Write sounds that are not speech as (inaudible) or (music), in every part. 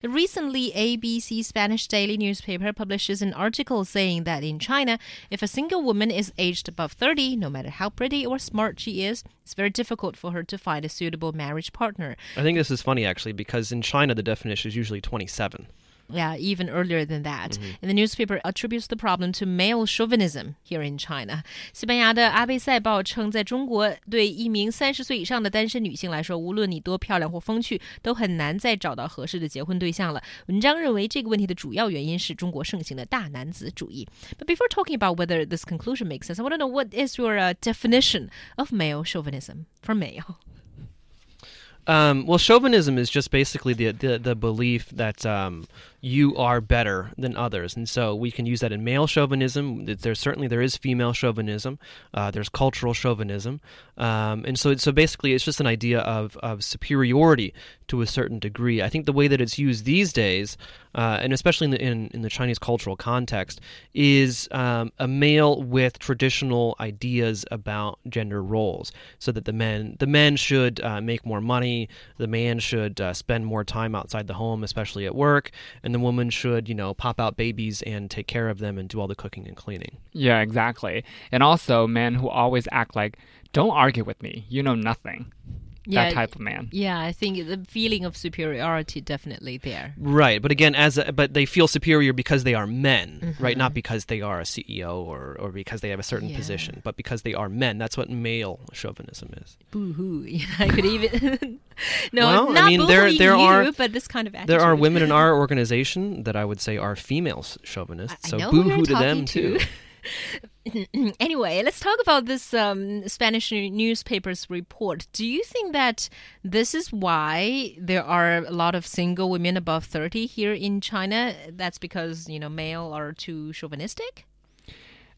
The recently, ABC Spanish daily newspaper publishes an article saying that in China, if a single woman is aged above 30, no matter how pretty or smart she is, it's very difficult for her to find a suitable marriage partner. I think this is funny actually because in China the definition is usually 27 Yeah, even earlier than that. And the newspaper attributes the problem to male chauvinism here in China. 西班牙的阿贝塞报称，在中国，对一名三十岁以上的单身女性来说，无论你多漂亮或风趣，都很难再找到合适的结婚对象了。文章认为，这个问题的主要原因是中国盛行的大男子主义。But before talking about whether this conclusion makes sense, I want to know what is your uh, definition of male chauvinism for male? Um, well, chauvinism is just basically the the, the belief that um, you are better than others, and so we can use that in male chauvinism. There's certainly there is female chauvinism. Uh, there's cultural chauvinism, um, and so so basically it's just an idea of of superiority to a certain degree. I think the way that it's used these days, uh, and especially in the in, in the Chinese cultural context, is um, a male with traditional ideas about gender roles, so that the men the men should uh, make more money the man should uh, spend more time outside the home, especially at work, and the woman should, you know, pop out babies and take care of them and do all the cooking and cleaning. Yeah, exactly. And also men who always act like, don't argue with me, you know nothing. Yeah, that type of man. Yeah, I think the feeling of superiority definitely there. Right, but again, as a, but they feel superior because they are men, mm-hmm. right? Not because they are a CEO or or because they have a certain Yeah. position, but because they are men. That's what male chauvinism is. Boo hoo. Yeah, (laughs) I could even. (laughs) no, Well, I not mean, there- there you, are- but this kind of attitude. There are (laughs) women in our organization that I would say are female chauvinists, I so who boo hoo to them too. (clears throat) anyway, let's talk about this um, Spanish newspaper's report. Do you think that this is why there are a lot of single women above 30 here in China? That's because, you know, male are too chauvinistic?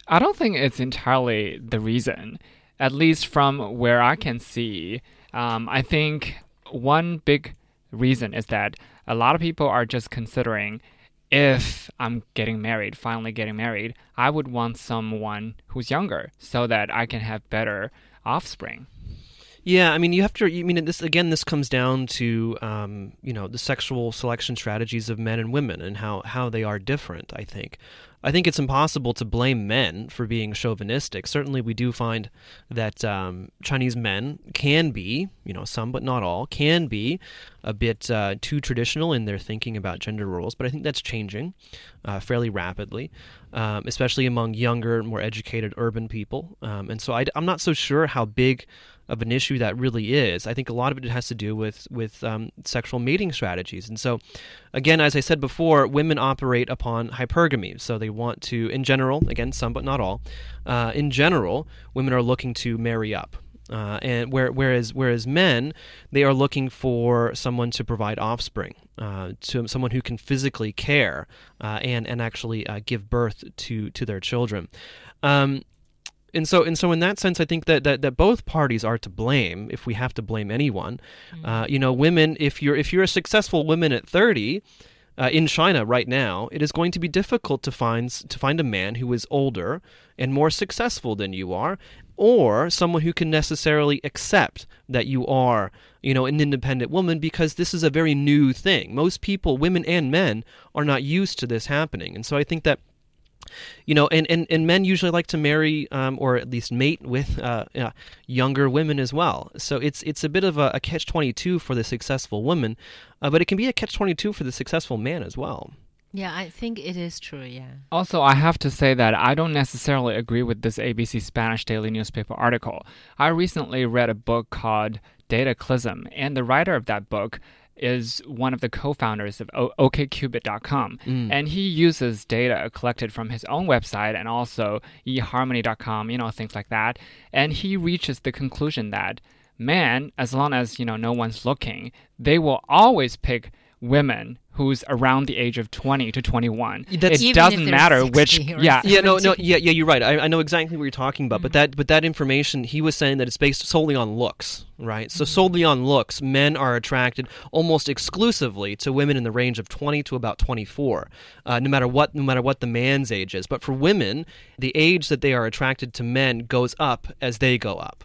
I don't think it's entirely the reason, at least from where I can see. Um, I think one big reason is that a lot of people are just considering if I'm getting married, finally getting married, I would want someone who's younger so that I can have better offspring. Yeah, I mean, you have to. I mean, this again. This comes down to um, you know the sexual selection strategies of men and women and how how they are different. I think. I think it's impossible to blame men for being chauvinistic. Certainly, we do find that um, Chinese men can be, you know, some but not all, can be a bit uh, too traditional in their thinking about gender roles. But I think that's changing uh, fairly rapidly, um, especially among younger, more educated urban people. Um, and so I, am not so sure how big of an issue that really is. I think a lot of it has to do with with um, sexual mating strategies. And so, again, as I said before, women operate upon hypergamy. So they want to, in general, again, some but not all, uh, in general, women are looking to marry up. Uh, and where, whereas whereas men, they are looking for someone to provide offspring, uh, to someone who can physically care uh, and and actually uh, give birth to to their children. Um, and so and so in that sense, I think that, that, that both parties are to blame if we have to blame anyone. Uh, you know, women, if you're if you're a successful woman at thirty. Uh, in China right now, it is going to be difficult to find to find a man who is older and more successful than you are, or someone who can necessarily accept that you are, you know, an independent woman because this is a very new thing. Most people, women and men, are not used to this happening, and so I think that you know, and, and, and men usually like to marry um, or at least mate with uh, uh, younger women as well. So it's it's a bit of a, a catch twenty two for the successful woman, uh, but it can be a catch twenty two for the successful man as well. Yeah, I think it is true, yeah. Also, I have to say that I don't necessarily agree with this ABC Spanish daily newspaper article. I recently read a book called Dataclysm, and the writer of that book is one of the co-founders of o- OKCupid.com, mm. and he uses data collected from his own website and also eHarmony.com, you know, things like that, and he reaches the conclusion that men, as long as you know no one's looking, they will always pick women who's around the age of 20 to 21 That's- it doesn't matter which or yeah Yeah, no, no, yeah, yeah, you're right. I, I know exactly what you're talking about, but that but that information he was saying that it's based solely on looks, right? So solely on looks, men are attracted almost exclusively to women in the range of 20 to about 24, uh, no matter what no matter what the man's age is. But for women, the age that they are attracted to men goes up as they go up.